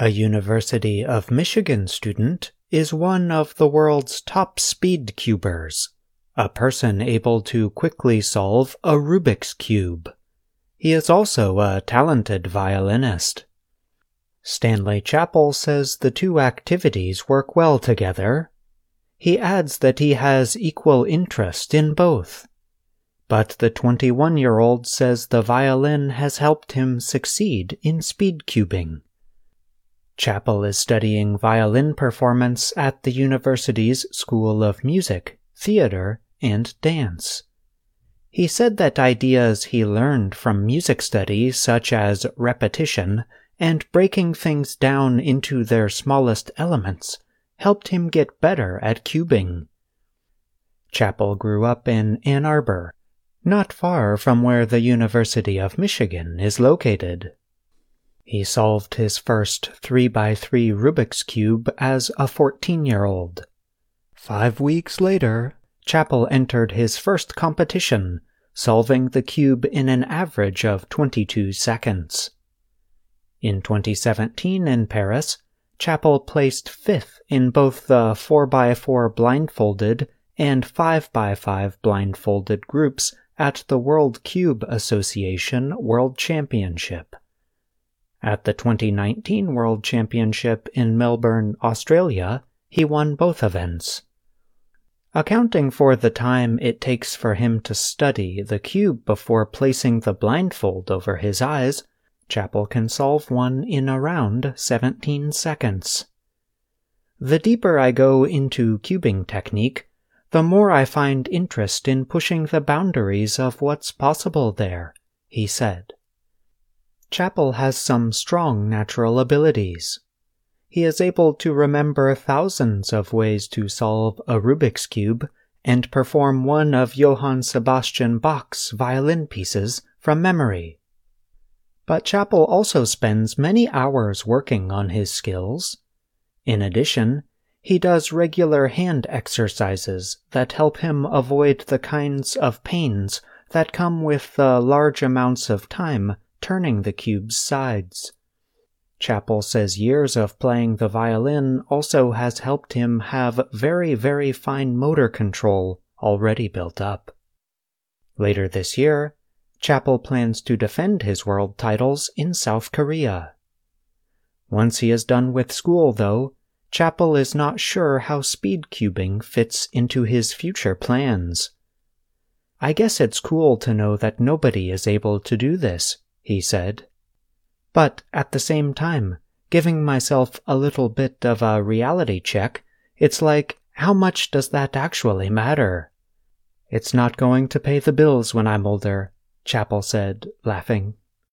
A University of Michigan student is one of the world's top speed cubers, a person able to quickly solve a Rubik's Cube. He is also a talented violinist. Stanley Chapel says the two activities work well together. He adds that he has equal interest in both. But the 21 year old says the violin has helped him succeed in speed cubing. Chapel is studying violin performance at the university's School of Music, Theater, and Dance. He said that ideas he learned from music study, such as repetition and breaking things down into their smallest elements, helped him get better at cubing. Chapel grew up in Ann Arbor, not far from where the University of Michigan is located. He solved his first 3x3 Rubik's Cube as a 14 year old. Five weeks later, Chapel entered his first competition, solving the cube in an average of 22 seconds. In 2017 in Paris, Chapel placed fifth in both the 4x4 blindfolded and 5x5 blindfolded groups at the World Cube Association World Championship. At the 2019 World Championship in Melbourne, Australia, he won both events. Accounting for the time it takes for him to study the cube before placing the blindfold over his eyes, Chapel can solve one in around 17 seconds. The deeper I go into cubing technique, the more I find interest in pushing the boundaries of what's possible there, he said. Chapel has some strong natural abilities. He is able to remember thousands of ways to solve a Rubik's Cube and perform one of Johann Sebastian Bach's violin pieces from memory. But Chapel also spends many hours working on his skills. In addition, he does regular hand exercises that help him avoid the kinds of pains that come with the large amounts of time turning the cube's sides. Chapel says years of playing the violin also has helped him have very, very fine motor control already built up. Later this year, Chapel plans to defend his world titles in South Korea. Once he is done with school, though, Chapel is not sure how speed cubing fits into his future plans. I guess it's cool to know that nobody is able to do this, he said. But at the same time, giving myself a little bit of a reality check, it's like, how much does that actually matter? It's not going to pay the bills when I'm older, Chapel said, laughing.